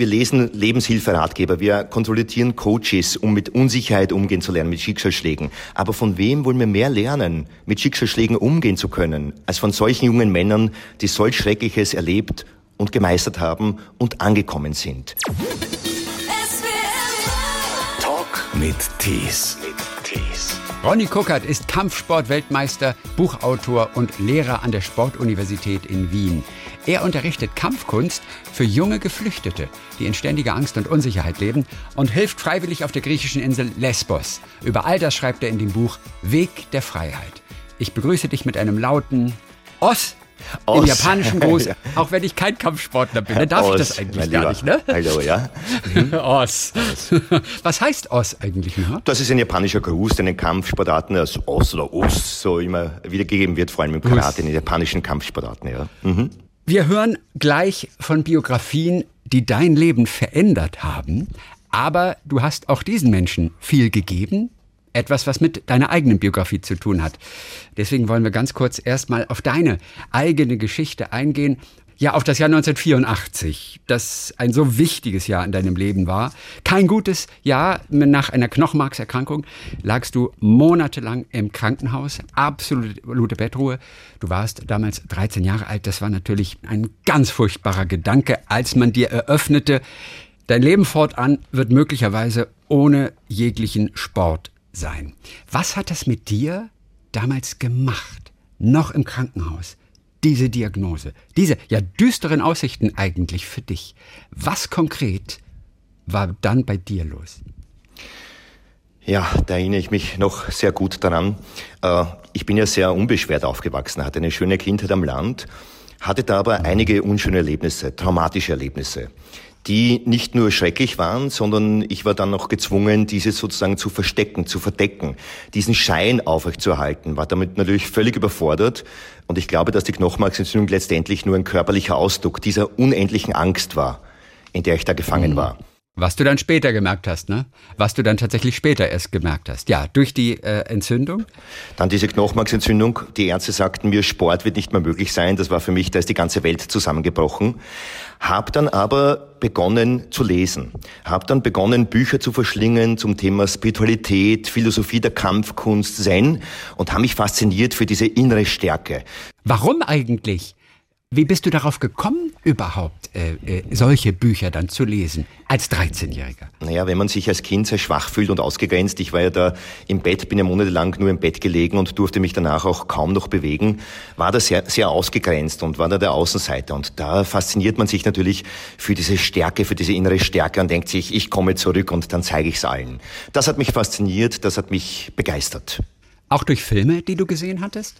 Wir lesen Lebenshilferatgeber, wir kontrollieren Coaches, um mit Unsicherheit umgehen zu lernen, mit Schicksalsschlägen. Aber von wem wollen wir mehr lernen, mit Schicksalsschlägen umgehen zu können, als von solchen jungen Männern, die solch Schreckliches erlebt und gemeistert haben und angekommen sind? Talk mit Tees. Ronny Kuckert ist Kampfsport-Weltmeister, Buchautor und Lehrer an der Sportuniversität in Wien. Er unterrichtet Kampfkunst für junge Geflüchtete, die in ständiger Angst und Unsicherheit leben und hilft freiwillig auf der griechischen Insel Lesbos. Über all das schreibt er in dem Buch Weg der Freiheit. Ich begrüße dich mit einem lauten Os Os. im japanischen Gruß, Ja. auch wenn ich kein Kampfsportler bin. Dann darf ich Os, das eigentlich gar nicht, ne? Hallo, ja. Os. Was heißt Os eigentlich? Ne? Das ist ein japanischer Gruß, der in den Kampfsportarten als Os oder Us so immer wiedergegeben wird, vor allem im Karate, in den japanischen Kampfsportarten, ja. Mhm. Wir hören gleich von Biografien, die dein Leben verändert haben. Aber du hast auch diesen Menschen viel gegeben. Etwas, was mit deiner eigenen Biografie zu tun hat. Deswegen wollen wir ganz kurz erstmal auf deine eigene Geschichte eingehen. Ja, auf das Jahr 1984, das ein so wichtiges Jahr in deinem Leben war. Kein gutes Jahr. Nach einer Knochenmarkserkrankung lagst du monatelang im Krankenhaus. Absolute Bettruhe. Du warst damals 13 Jahre alt. Das war natürlich ein ganz furchtbarer Gedanke, als man dir eröffnete, dein Leben fortan wird möglicherweise ohne jeglichen Sport sein. Was hat das mit dir damals gemacht? Noch im Krankenhaus diese Diagnose, diese ja düsteren Aussichten eigentlich für dich. Was konkret war dann bei dir los? Ja, da erinnere ich mich noch sehr gut daran. Äh, Ich bin ja sehr unbeschwert aufgewachsen, hatte eine schöne Kindheit am Land, hatte da aber einige unschöne Erlebnisse, traumatische Erlebnisse, die nicht nur schrecklich waren, sondern ich war dann noch gezwungen, diese sozusagen zu verstecken, zu verdecken, diesen Schein aufrechtzuerhalten, war damit natürlich völlig überfordert. Und ich glaube, dass die Knochenmarksentzündung letztendlich nur ein körperlicher Ausdruck dieser unendlichen Angst war, in der ich da gefangen war. Was du dann später gemerkt hast, ne? Was du dann tatsächlich später erst gemerkt hast. Ja, durch die äh, Entzündung. Dann diese Knochenmarksentzündung. Die Ärzte sagten mir, Sport wird nicht mehr möglich sein. Das war für mich, da ist die ganze Welt zusammengebrochen. Hab dann aber begonnen zu lesen. Hab dann begonnen, Bücher zu verschlingen zum Thema Spiritualität, Philosophie der Kampfkunst, Zen und habe mich fasziniert für diese innere Stärke. Warum eigentlich? Wie bist du darauf gekommen, überhaupt äh, äh, solche Bücher dann zu lesen als 13-Jähriger? Naja, wenn man sich als Kind sehr schwach fühlt und ausgegrenzt, ich war ja da im Bett, bin ja monatelang nur im Bett gelegen und durfte mich danach auch kaum noch bewegen, war da sehr, sehr ausgegrenzt und war da der Außenseiter. Und da fasziniert man sich natürlich für diese Stärke, für diese innere Stärke und denkt sich, ich komme zurück und dann zeige ich es allen. Das hat mich fasziniert, das hat mich begeistert. Auch durch Filme, die du gesehen hattest?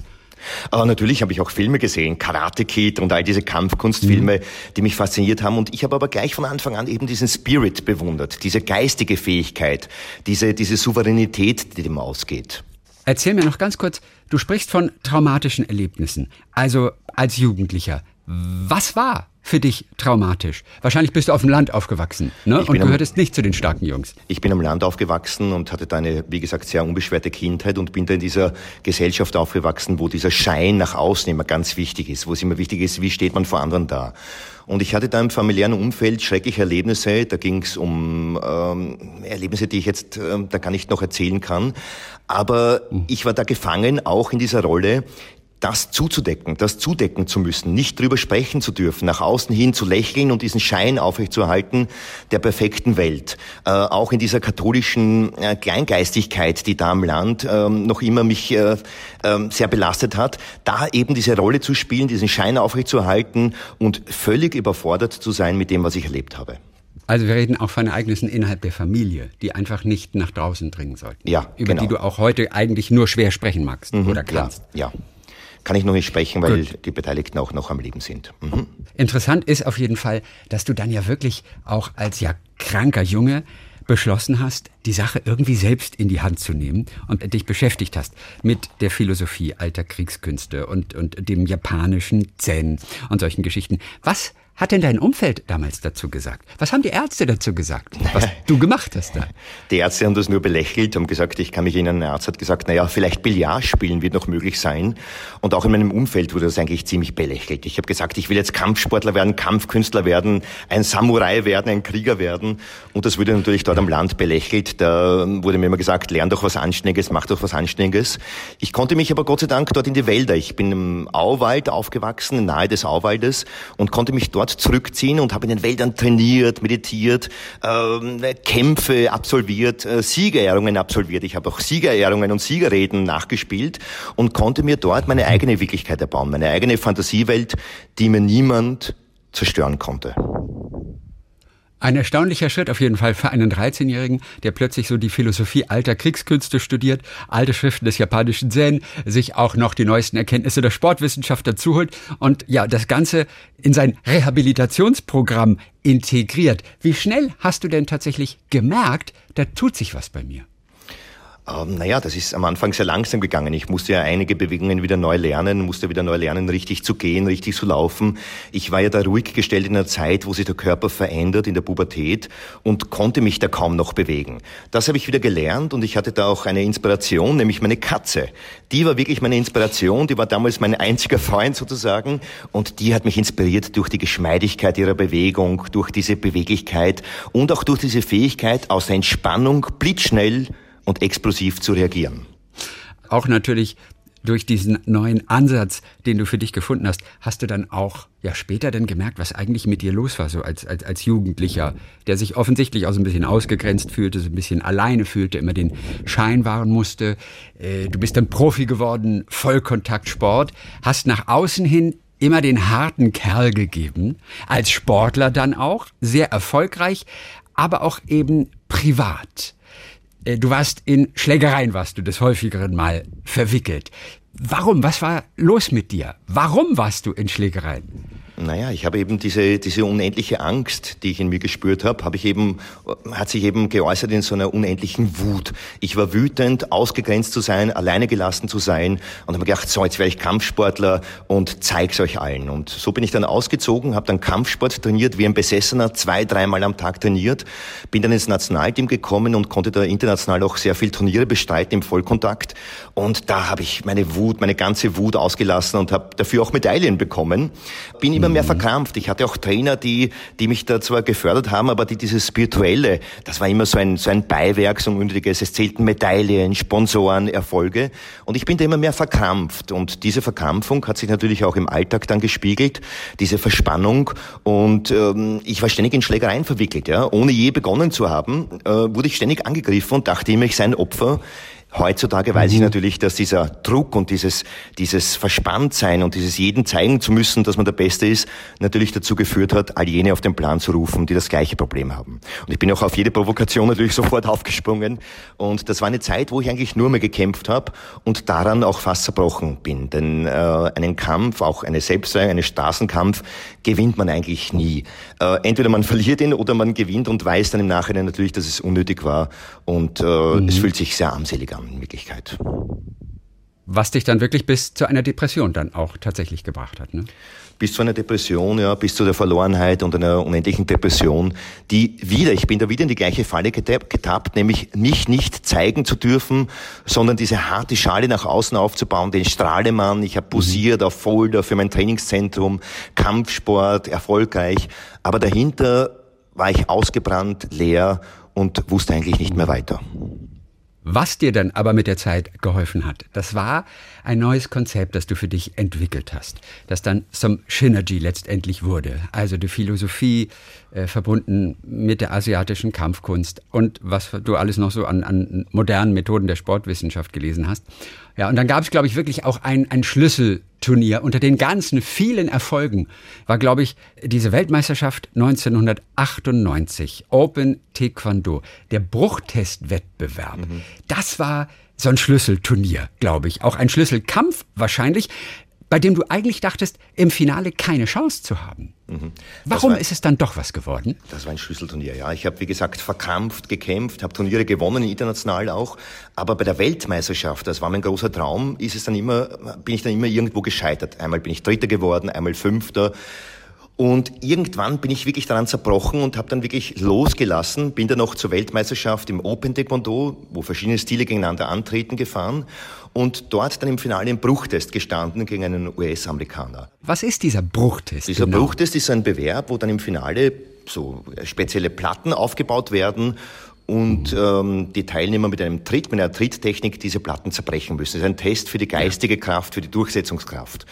Aber natürlich habe ich auch Filme gesehen, Karate Kid und all diese Kampfkunstfilme, die mich fasziniert haben. Und ich habe aber gleich von Anfang an eben diesen Spirit bewundert, diese geistige Fähigkeit, diese, diese Souveränität, die dem ausgeht. Erzähl mir noch ganz kurz, du sprichst von traumatischen Erlebnissen, also als Jugendlicher. Was war für dich traumatisch? Wahrscheinlich bist du auf dem Land aufgewachsen ne? Und bin am- gehörtest nicht zu den starken Jungs. Ich bin am Land aufgewachsen und hatte da eine, wie gesagt, sehr unbeschwerte Kindheit und bin da in dieser Gesellschaft aufgewachsen, wo dieser Schein nach außen immer ganz wichtig ist, wo es immer wichtig ist, wie steht man vor anderen da. Und ich hatte da im familiären Umfeld schreckliche Erlebnisse. Da ging es um ähm, Erlebnisse, die ich jetzt ähm, da gar nicht noch erzählen kann. Aber ich war da gefangen, auch in dieser Rolle, das zuzudecken, das zudecken zu müssen, nicht drüber sprechen zu dürfen, nach außen hin zu lächeln und diesen Schein aufrechtzuerhalten der perfekten Welt. Äh, auch in dieser katholischen äh, Kleingeistigkeit, die da am Land ähm, noch immer mich äh, ähm, sehr belastet hat, da eben diese Rolle zu spielen, diesen Schein aufrechtzuerhalten und völlig überfordert zu sein mit dem, was ich erlebt habe. Also wir reden auch von Ereignissen innerhalb der Familie, die einfach nicht nach draußen dringen sollten. Ja, Über genau. die du auch heute eigentlich nur schwer sprechen magst oder Ja, kannst. ja. Kann ich noch nicht sprechen, weil die Beteiligten auch noch am Leben sind. Mhm. Interessant ist auf jeden Fall, dass du dann ja wirklich auch als ja kranker Junge beschlossen hast, die Sache irgendwie selbst in die Hand zu nehmen und dich beschäftigt hast mit der Philosophie alter Kriegskünste und, und dem japanischen Zen und solchen Geschichten. Was hat denn dein Umfeld damals dazu gesagt? Was haben die Ärzte dazu gesagt, was du gemacht hast da? Die Ärzte haben das nur belächelt, haben gesagt, ich kann mich erinnern, ein Arzt hat gesagt, naja, vielleicht Billard spielen wird noch möglich sein. Und auch in meinem Umfeld wurde das eigentlich ziemlich belächelt. Ich habe gesagt, ich will jetzt Kampfsportler werden, Kampfkünstler werden, ein Samurai werden, ein Krieger werden. Und das wurde natürlich dort am Land belächelt. Da wurde mir immer gesagt, lern doch was Anständiges, mach doch was Anständiges. Ich konnte mich aber Gott sei Dank dort in die Wälder. Ich bin im Auwald aufgewachsen, nahe des Auwaldes und konnte mich dort zurückziehen und habe in den Wäldern trainiert, meditiert, äh, Kämpfe absolviert, äh, Siegerehrungen absolviert. Ich habe auch Siegerehrungen und Siegerreden nachgespielt und konnte mir dort meine eigene Wirklichkeit erbauen, meine eigene Fantasiewelt, die mir niemand zerstören konnte. Ein erstaunlicher Schritt auf jeden Fall für einen 13-Jährigen, der plötzlich so die Philosophie alter Kriegskünste studiert, alte Schriften des japanischen Zen, sich auch noch die neuesten Erkenntnisse der Sportwissenschaft dazuholt und ja, das Ganze in sein Rehabilitationsprogramm integriert. Wie schnell hast du denn tatsächlich gemerkt, da tut sich was bei mir? Ähm, naja, das ist am Anfang sehr langsam gegangen. Ich musste ja einige Bewegungen wieder neu lernen, musste wieder neu lernen, richtig zu gehen, richtig zu laufen. Ich war ja da ruhig gestellt in einer Zeit, wo sich der Körper verändert, in der Pubertät und konnte mich da kaum noch bewegen. Das habe ich wieder gelernt und ich hatte da auch eine Inspiration, nämlich meine Katze. Die war wirklich meine Inspiration, die war damals mein einziger Freund sozusagen und die hat mich inspiriert durch die Geschmeidigkeit ihrer Bewegung, durch diese Beweglichkeit und auch durch diese Fähigkeit aus der Entspannung blitzschnell und explosiv zu reagieren. Auch natürlich durch diesen neuen Ansatz, den du für dich gefunden hast, hast du dann auch ja später dann gemerkt, was eigentlich mit dir los war, so als, als, als Jugendlicher, der sich offensichtlich auch so ein bisschen ausgegrenzt fühlte, so ein bisschen alleine fühlte, immer den Schein wahren musste. Äh, du bist dann Profi geworden, Vollkontaktsport, hast nach außen hin immer den harten Kerl gegeben, als Sportler dann auch, sehr erfolgreich, aber auch eben privat. Äh, du warst in Schlägereien, warst du des häufigeren Mal verwickelt. Warum? Was war los mit dir? Warum warst du in Schlägereien? Naja, ich habe eben diese, diese unendliche Angst, die ich in mir gespürt habe, habe ich eben, hat sich eben geäußert in so einer unendlichen Wut. Ich war wütend, ausgegrenzt zu sein, alleine gelassen zu sein und habe gedacht, so, jetzt werde ich Kampfsportler und zeig's euch allen. Und so bin ich dann ausgezogen, habe dann Kampfsport trainiert, wie ein Besessener, zwei, dreimal am Tag trainiert, bin dann ins Nationalteam gekommen und konnte da international auch sehr viel Turniere bestreiten im Vollkontakt. Und da habe ich meine Wut, meine ganze Wut ausgelassen und habe dafür auch Medaillen bekommen. Bin immer mehr verkrampft. Ich hatte auch Trainer, die, die mich da zwar gefördert haben, aber die dieses Spirituelle, das war immer so ein, so ein Beiwerk, so ein unnötiges. Es zählten Medaillen, Sponsoren, Erfolge. Und ich bin da immer mehr verkrampft. Und diese Verkrampfung hat sich natürlich auch im Alltag dann gespiegelt, diese Verspannung. Und ähm, ich war ständig in Schlägereien verwickelt. Ja. Ohne je begonnen zu haben, äh, wurde ich ständig angegriffen und dachte immer, ich sei ein Opfer. Heutzutage weiß ich mhm. natürlich, dass dieser Druck und dieses, dieses Verspanntsein und dieses jeden zeigen zu müssen, dass man der Beste ist, natürlich dazu geführt hat, all jene auf den Plan zu rufen, die das gleiche Problem haben. Und ich bin auch auf jede Provokation natürlich sofort aufgesprungen. Und das war eine Zeit, wo ich eigentlich nur mehr gekämpft habe und daran auch fast zerbrochen bin. Denn äh, einen Kampf, auch eine Selbstwehr, einen Straßenkampf, gewinnt man eigentlich nie. Äh, entweder man verliert ihn oder man gewinnt und weiß dann im Nachhinein natürlich, dass es unnötig war. Und äh, mhm. es fühlt sich sehr armselig an in Wirklichkeit. Was dich dann wirklich bis zu einer Depression dann auch tatsächlich gebracht hat, ne? Bis zu einer Depression, ja, bis zu der Verlorenheit und einer unendlichen Depression, die wieder, ich bin da wieder in die gleiche Falle getappt, nämlich mich nicht zeigen zu dürfen, sondern diese harte Schale nach außen aufzubauen, den Strahlemann, ich habe mhm. posiert auf Folder für mein Trainingszentrum, Kampfsport, erfolgreich, aber dahinter war ich ausgebrannt, leer und wusste eigentlich nicht mehr weiter. Was dir dann aber mit der Zeit geholfen hat, das war ein neues Konzept, das du für dich entwickelt hast, das dann zum Synergy letztendlich wurde. Also die Philosophie äh, verbunden mit der asiatischen Kampfkunst und was du alles noch so an, an modernen Methoden der Sportwissenschaft gelesen hast. Ja, und dann gab es, glaube ich, wirklich auch ein, ein Schlüsselturnier. Unter den ganzen vielen Erfolgen war, glaube ich, diese Weltmeisterschaft 1998, Open Taekwondo, der Bruchtestwettbewerb. Mhm. Das war so ein Schlüsselturnier, glaube ich. Auch ein Schlüsselkampf wahrscheinlich bei dem du eigentlich dachtest, im Finale keine Chance zu haben. Mhm. Warum war, ist es dann doch was geworden? Das war ein Schlüsselturnier, ja. Ich habe, wie gesagt, verkrampft, gekämpft, habe Turniere gewonnen, international auch. Aber bei der Weltmeisterschaft, das war mein großer Traum, ist es dann immer, bin ich dann immer irgendwo gescheitert. Einmal bin ich Dritter geworden, einmal Fünfter. Und irgendwann bin ich wirklich daran zerbrochen und habe dann wirklich losgelassen, bin dann noch zur Weltmeisterschaft im Open Taekwondo, wo verschiedene Stile gegeneinander antreten, gefahren und dort dann im Finale im Bruchtest gestanden gegen einen US-Amerikaner. Was ist dieser Bruchtest? Dieser genau? Bruchtest ist ein Bewerb, wo dann im Finale so spezielle Platten aufgebaut werden und ähm, die Teilnehmer mit einem Tritt, mit einer Tritttechnik diese Platten zerbrechen müssen. Das ist ein Test für die geistige Kraft, für die Durchsetzungskraft.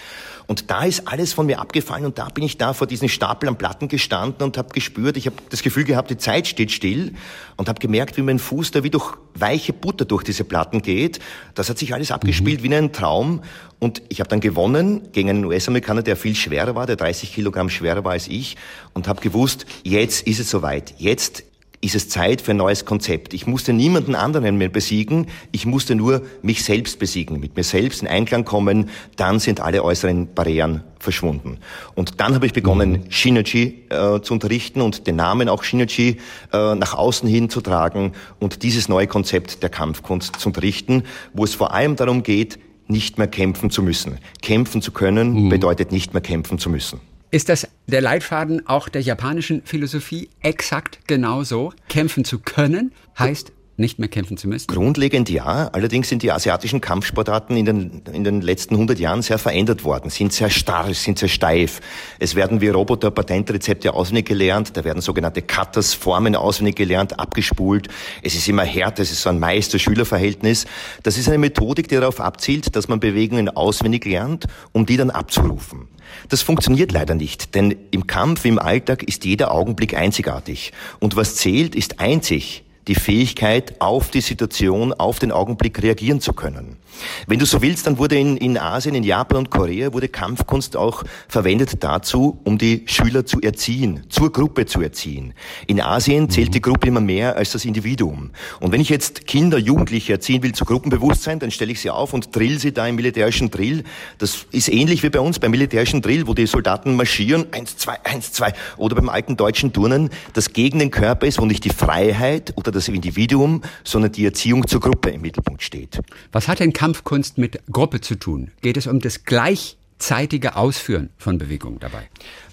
Und da ist alles von mir abgefallen und da bin ich da vor diesen Stapel an Platten gestanden und habe gespürt, ich habe das Gefühl gehabt, die Zeit steht still und habe gemerkt, wie mein Fuß da wie durch weiche Butter durch diese Platten geht. Das hat sich alles abgespielt mhm. wie in einem Traum und ich habe dann gewonnen gegen einen US-Amerikaner, der viel schwerer war, der 30 Kilogramm schwerer war als ich und habe gewusst, jetzt ist es soweit. Jetzt ist es Zeit für ein neues Konzept. Ich musste niemanden anderen mehr besiegen, ich musste nur mich selbst besiegen, mit mir selbst in Einklang kommen, dann sind alle äußeren Barrieren verschwunden. Und dann habe ich begonnen, mhm. Shinichi äh, zu unterrichten und den Namen auch Shinichi äh, nach außen hin zu tragen und dieses neue Konzept der Kampfkunst zu unterrichten, wo es vor allem darum geht, nicht mehr kämpfen zu müssen. Kämpfen zu können mhm. bedeutet nicht mehr kämpfen zu müssen. Ist das der Leitfaden auch der japanischen Philosophie exakt genauso? Kämpfen zu können heißt nicht mehr kämpfen zu müssen? Grundlegend ja. Allerdings sind die asiatischen Kampfsportarten in den, in den letzten 100 Jahren sehr verändert worden, sind sehr starr, sind sehr steif. Es werden wie Roboter Patentrezepte auswendig gelernt, da werden sogenannte Cutters, Formen auswendig gelernt, abgespult. Es ist immer härter, es ist so ein Meister-Schüler-Verhältnis. Das ist eine Methodik, die darauf abzielt, dass man Bewegungen auswendig lernt, um die dann abzurufen. Das funktioniert leider nicht, denn im Kampf, im Alltag ist jeder Augenblick einzigartig. Und was zählt, ist einzig die Fähigkeit, auf die Situation, auf den Augenblick reagieren zu können. Wenn du so willst, dann wurde in, in Asien, in Japan und Korea, wurde Kampfkunst auch verwendet dazu, um die Schüler zu erziehen, zur Gruppe zu erziehen. In Asien zählt die Gruppe immer mehr als das Individuum. Und wenn ich jetzt Kinder, Jugendliche erziehen will zu Gruppenbewusstsein, dann stelle ich sie auf und drill sie da im militärischen Drill. Das ist ähnlich wie bei uns beim militärischen Drill, wo die Soldaten marschieren, eins, zwei, eins, zwei, oder beim alten deutschen Turnen, das gegen den Körper ist, wo nicht die Freiheit oder das Individuum, sondern die Erziehung zur Gruppe im Mittelpunkt steht. Was hat denn Kampfkunst mit Gruppe zu tun? Geht es um das gleichzeitige Ausführen von Bewegungen dabei?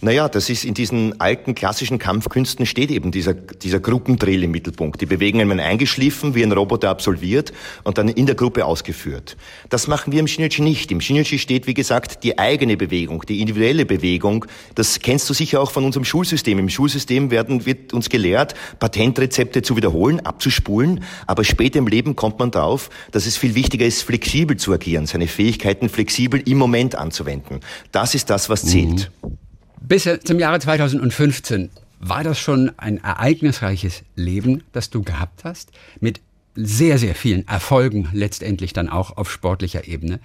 Naja, das ist in diesen alten klassischen Kampfkünsten steht eben dieser, dieser Gruppendrill im Mittelpunkt. Die Bewegungen werden eingeschliffen, wie ein Roboter absolviert und dann in der Gruppe ausgeführt. Das machen wir im Shinichi nicht. Im Shinichi steht, wie gesagt, die eigene Bewegung, die individuelle Bewegung. Das kennst du sicher auch von unserem Schulsystem. Im Schulsystem werden, wird uns gelehrt, Patentrezepte zu wiederholen, abzuspulen. Aber später im Leben kommt man drauf, dass es viel wichtiger ist, flexibel zu agieren, seine Fähigkeiten flexibel im Moment anzuwenden. Das ist das, was zählt. Mhm. Bis zum Jahre 2015 war das schon ein ereignisreiches Leben, das du gehabt hast, mit sehr, sehr vielen Erfolgen letztendlich dann auch auf sportlicher Ebene.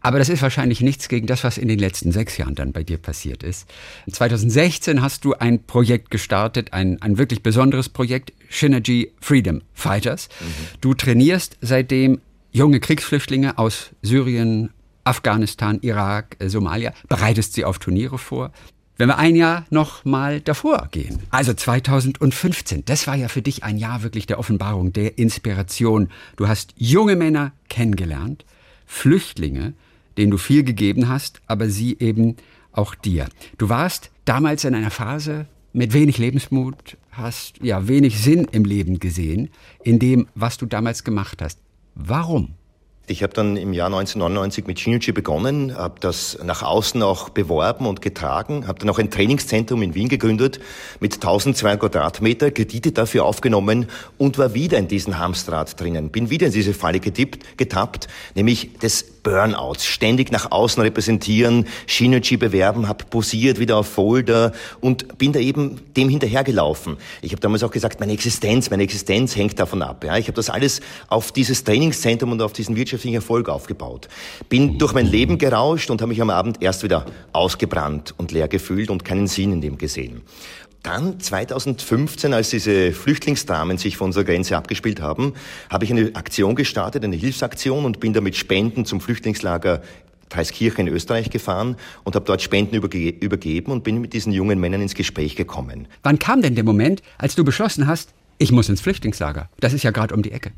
Aber das ist wahrscheinlich nichts gegen das, was in den letzten sechs Jahren dann bei dir passiert ist. 2016 hast du ein Projekt gestartet, ein, ein wirklich besonderes Projekt, Synergy Freedom Fighters. Mhm. Du trainierst seitdem junge Kriegsflüchtlinge aus Syrien, Afghanistan, Irak, Somalia, bereitest sie auf Turniere vor. Wenn wir ein Jahr noch mal davor gehen, also 2015, das war ja für dich ein Jahr wirklich der Offenbarung, der Inspiration. Du hast junge Männer kennengelernt, Flüchtlinge, denen du viel gegeben hast, aber sie eben auch dir. Du warst damals in einer Phase mit wenig Lebensmut, hast ja wenig Sinn im Leben gesehen, in dem, was du damals gemacht hast. Warum? Ich habe dann im Jahr 1999 mit Shinichi begonnen, habe das nach außen auch beworben und getragen, habe dann auch ein Trainingszentrum in Wien gegründet mit 1200 Quadratmeter, Kredite dafür aufgenommen und war wieder in diesem Hamsterrad drinnen. Bin wieder in diese Falle getippt, getappt, nämlich des Burnouts. Ständig nach außen repräsentieren, Shinichi bewerben, habe posiert wieder auf Folder und bin da eben dem hinterhergelaufen. Ich habe damals auch gesagt, meine Existenz, meine Existenz hängt davon ab. Ja. Ich habe das alles auf dieses Trainingszentrum und auf diesen Wirtschafts wirtschaftlichen Erfolg aufgebaut. Bin durch mein Leben gerauscht und habe mich am Abend erst wieder ausgebrannt und leer gefühlt und keinen Sinn in dem gesehen. Dann 2015, als diese Flüchtlingsdramen sich vor unserer Grenze abgespielt haben, habe ich eine Aktion gestartet, eine Hilfsaktion und bin damit Spenden zum Flüchtlingslager Preiskirche in Österreich gefahren und habe dort Spenden überge übergeben und bin mit diesen jungen Männern ins Gespräch gekommen. Wann kam denn der Moment, als du beschlossen hast, ich muss ins Flüchtlingslager? Das ist ja gerade um die Ecke.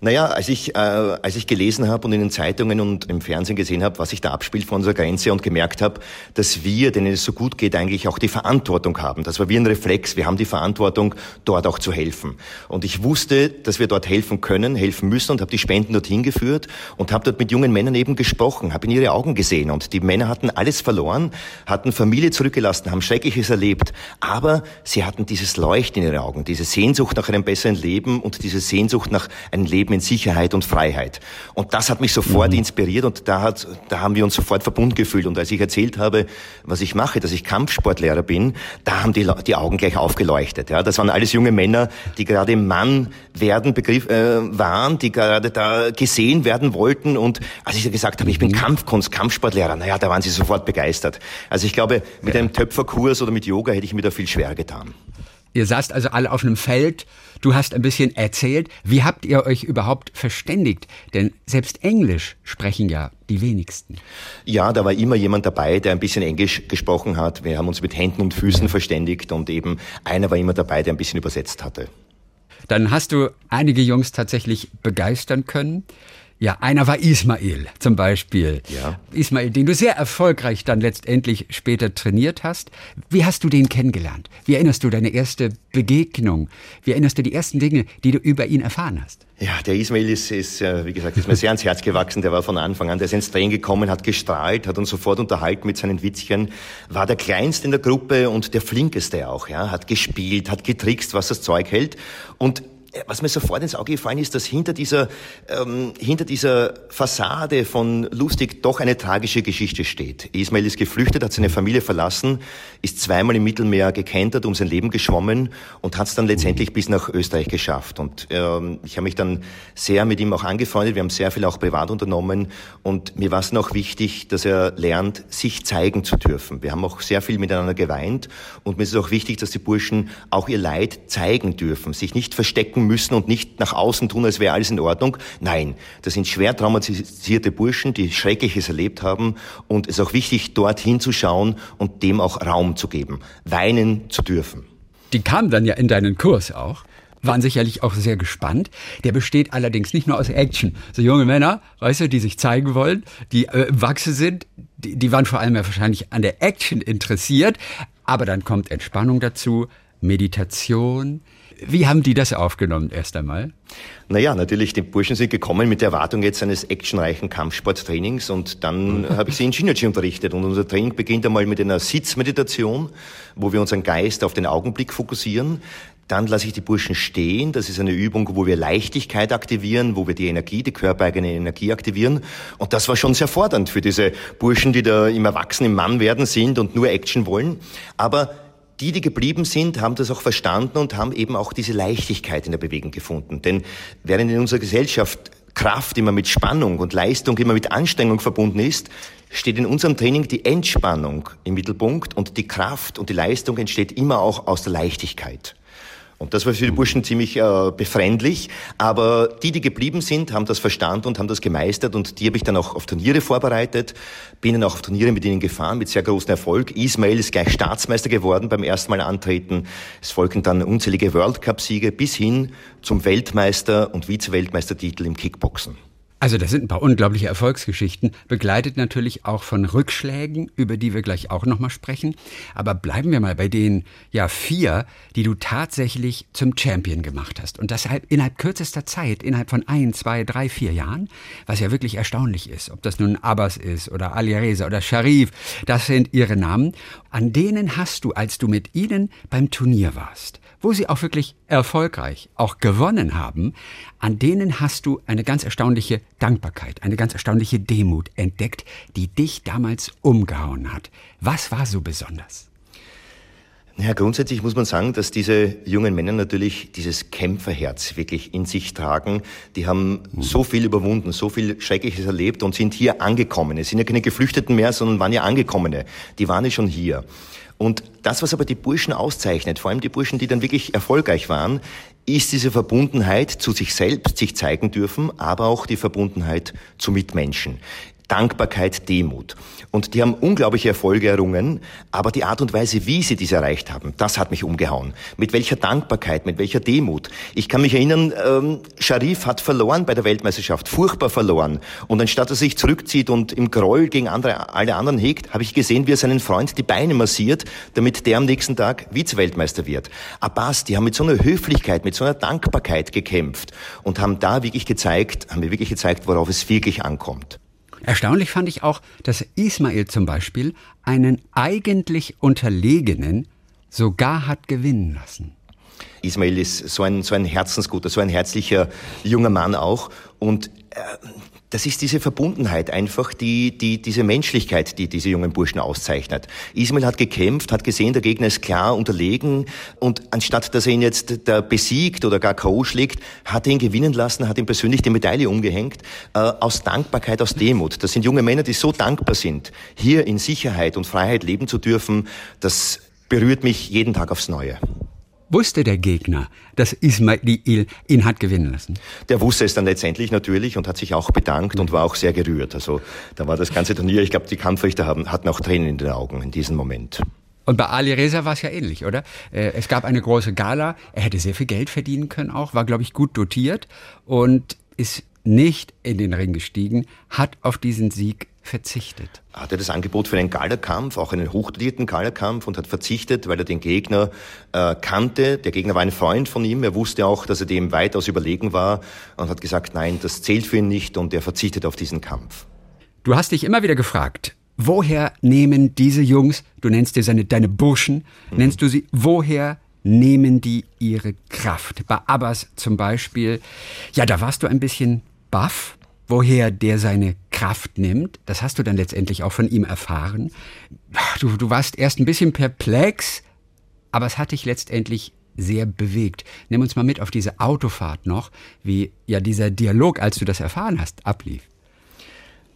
Naja, als ich, äh, als ich gelesen habe und in den Zeitungen und im Fernsehen gesehen habe, was sich da abspielt vor unserer Grenze und gemerkt habe, dass wir, denen es so gut geht, eigentlich auch die Verantwortung haben. Das war wie ein Reflex. Wir haben die Verantwortung, dort auch zu helfen. Und ich wusste, dass wir dort helfen können, helfen müssen und habe die Spenden dorthin geführt und habe dort mit jungen Männern eben gesprochen, habe in ihre Augen gesehen. Und die Männer hatten alles verloren, hatten Familie zurückgelassen, haben Schreckliches erlebt. Aber sie hatten dieses Leuchten in ihren Augen, diese Sehnsucht nach einem besseren Leben und diese Sehnsucht nach einem Leben Leben in Sicherheit und Freiheit. Und das hat mich sofort mhm. inspiriert und da, hat, da haben wir uns sofort verbunden gefühlt. Und als ich erzählt habe, was ich mache, dass ich Kampfsportlehrer bin, da haben die, die Augen gleich aufgeleuchtet. Ja, das waren alles junge Männer, die gerade Mann werden Begriff äh, waren, die gerade da gesehen werden wollten. Und als ich gesagt habe, ich bin mhm. Kampfkunst, Kampfsportlehrer, naja, da waren sie sofort begeistert. Also ich glaube, mit einem Töpferkurs oder mit Yoga hätte ich mir da viel schwerer getan. Ihr saßt also alle auf einem Feld, du hast ein bisschen erzählt. Wie habt ihr euch überhaupt verständigt? Denn selbst Englisch sprechen ja die wenigsten. Ja, da war immer jemand dabei, der ein bisschen Englisch gesprochen hat. Wir haben uns mit Händen und Füßen verständigt und eben einer war immer dabei, der ein bisschen übersetzt hatte. Dann hast du einige Jungs tatsächlich begeistern können. Ja, einer war Ismail zum Beispiel. Ja. Ismail, den du sehr erfolgreich dann letztendlich später trainiert hast. Wie hast du den kennengelernt? Wie erinnerst du deine erste Begegnung? Wie erinnerst du die ersten Dinge, die du über ihn erfahren hast? Ja, der Ismail ist, ist äh, wie gesagt, ist mir sehr ans Herz gewachsen. Der war von Anfang an, der ist ins Training gekommen, hat gestrahlt, hat uns sofort unterhalten mit seinen Witzchen, war der Kleinste in der Gruppe und der Flinkeste auch, ja, hat gespielt, hat getrickst, was das Zeug hält und was mir sofort ins Auge gefallen ist, dass hinter dieser, ähm, hinter dieser Fassade von lustig doch eine tragische Geschichte steht. Ismail ist geflüchtet, hat seine Familie verlassen, ist zweimal im Mittelmeer gekentert, um sein Leben geschwommen und hat es dann letztendlich bis nach Österreich geschafft. Und ähm, ich habe mich dann sehr mit ihm auch angefreundet. Wir haben sehr viel auch privat unternommen und mir war es noch wichtig, dass er lernt, sich zeigen zu dürfen. Wir haben auch sehr viel miteinander geweint und mir ist es auch wichtig, dass die Burschen auch ihr Leid zeigen dürfen, sich nicht verstecken müssen und nicht nach außen tun, als wäre alles in Ordnung. Nein, das sind schwer traumatisierte Burschen, die Schreckliches erlebt haben und es ist auch wichtig, dort hinzuschauen und dem auch Raum zu geben, weinen zu dürfen. Die kamen dann ja in deinen Kurs auch waren sicherlich auch sehr gespannt. Der besteht allerdings nicht nur aus Action. So junge Männer, weißt du, die sich zeigen wollen, die äh, Wachse sind, die, die waren vor allem ja wahrscheinlich an der Action interessiert. Aber dann kommt Entspannung dazu, Meditation, wie haben die das aufgenommen erst einmal? Naja, natürlich, die Burschen sind gekommen mit der Erwartung jetzt eines actionreichen Kampfsporttrainings und dann habe ich sie in Shinergy unterrichtet und unser Training beginnt einmal mit einer Sitzmeditation, wo wir unseren Geist auf den Augenblick fokussieren. Dann lasse ich die Burschen stehen. Das ist eine Übung, wo wir Leichtigkeit aktivieren, wo wir die Energie, die körpereigene Energie aktivieren. Und das war schon sehr fordernd für diese Burschen, die da im Erwachsenen Mann werden sind und nur Action wollen. Aber die, die geblieben sind, haben das auch verstanden und haben eben auch diese Leichtigkeit in der Bewegung gefunden. Denn während in unserer Gesellschaft Kraft immer mit Spannung und Leistung immer mit Anstrengung verbunden ist, steht in unserem Training die Entspannung im Mittelpunkt und die Kraft und die Leistung entsteht immer auch aus der Leichtigkeit. Und das war für die Burschen ziemlich äh, befremdlich. Aber die, die geblieben sind, haben das verstanden und haben das gemeistert. Und die habe ich dann auch auf Turniere vorbereitet. Bin dann auch auf Turniere mit ihnen gefahren, mit sehr großem Erfolg. Ismail ist gleich Staatsmeister geworden beim ersten Mal antreten. Es folgten dann unzählige World Cup-Siege bis hin zum Weltmeister- und Vize-Weltmeistertitel im Kickboxen. Also das sind ein paar unglaubliche Erfolgsgeschichten, begleitet natürlich auch von Rückschlägen, über die wir gleich auch nochmal sprechen. Aber bleiben wir mal bei den ja vier, die du tatsächlich zum Champion gemacht hast. Und deshalb innerhalb kürzester Zeit, innerhalb von ein, zwei, drei, vier Jahren, was ja wirklich erstaunlich ist. Ob das nun Abbas ist oder Ali Reza oder Sharif, das sind ihre Namen. An denen hast du, als du mit ihnen beim Turnier warst, wo sie auch wirklich erfolgreich auch gewonnen haben, an denen hast du eine ganz erstaunliche Dankbarkeit, eine ganz erstaunliche Demut entdeckt, die dich damals umgehauen hat. Was war so besonders? Ja, grundsätzlich muss man sagen, dass diese jungen Männer natürlich dieses Kämpferherz wirklich in sich tragen. Die haben so viel überwunden, so viel Schreckliches erlebt und sind hier angekommen. Es sind ja keine Geflüchteten mehr, sondern waren ja Angekommene. Die waren ja schon hier. Und das, was aber die Burschen auszeichnet, vor allem die Burschen, die dann wirklich erfolgreich waren, ist diese Verbundenheit zu sich selbst, sich zeigen dürfen, aber auch die Verbundenheit zu Mitmenschen. Dankbarkeit, Demut. Und die haben unglaubliche Erfolge errungen, aber die Art und Weise, wie sie dies erreicht haben, das hat mich umgehauen. Mit welcher Dankbarkeit, mit welcher Demut. Ich kann mich erinnern, ähm, Sharif hat verloren bei der Weltmeisterschaft, furchtbar verloren. Und anstatt er sich zurückzieht und im Groll gegen andere, alle anderen hegt, habe ich gesehen, wie er seinen Freund die Beine massiert, damit der am nächsten Tag Vize-Weltmeister wird. Abbas, die haben mit so einer Höflichkeit, mit so einer Dankbarkeit gekämpft und haben da wirklich gezeigt, haben mir wirklich gezeigt, worauf es wirklich ankommt. Erstaunlich fand ich auch, dass Ismail zum Beispiel einen eigentlich Unterlegenen sogar hat gewinnen lassen. Ismail ist so ein, so ein Herzensguter, so ein herzlicher junger Mann auch. Und äh, das ist diese Verbundenheit einfach, die, die, diese Menschlichkeit, die diese jungen Burschen auszeichnet. Ismail hat gekämpft, hat gesehen, der Gegner ist klar unterlegen und anstatt, dass er ihn jetzt da besiegt oder gar K.O. schlägt, hat er ihn gewinnen lassen, hat ihm persönlich die Medaille umgehängt, äh, aus Dankbarkeit, aus Demut. Das sind junge Männer, die so dankbar sind, hier in Sicherheit und Freiheit leben zu dürfen, das berührt mich jeden Tag aufs Neue. Wusste der Gegner, dass Ismail ihn hat gewinnen lassen? Der wusste es dann letztendlich natürlich und hat sich auch bedankt und war auch sehr gerührt. Also da war das ganze Turnier, ich glaube, die Kampfrichter haben, hatten auch Tränen in den Augen in diesem Moment. Und bei Ali Reza war es ja ähnlich, oder? Äh, es gab eine große Gala, er hätte sehr viel Geld verdienen können auch, war, glaube ich, gut dotiert und ist nicht in den Ring gestiegen, hat auf diesen Sieg verzichtet. Hat er das Angebot für einen Gallerkampf, auch einen hochdotierten Gallerkampf und hat verzichtet, weil er den Gegner äh, kannte. Der Gegner war ein Freund von ihm. Er wusste auch, dass er dem weitaus überlegen war und hat gesagt, nein, das zählt für ihn nicht und er verzichtet auf diesen Kampf. Du hast dich immer wieder gefragt, woher nehmen diese Jungs, du nennst dir seine, deine Burschen, mhm. nennst du sie, woher nehmen die ihre Kraft? Bei Abbas zum Beispiel, ja, da warst du ein bisschen baff woher der seine Kraft nimmt. Das hast du dann letztendlich auch von ihm erfahren. Du, du warst erst ein bisschen perplex, aber es hat dich letztendlich sehr bewegt. Nimm uns mal mit auf diese Autofahrt noch, wie ja dieser Dialog, als du das erfahren hast, ablief.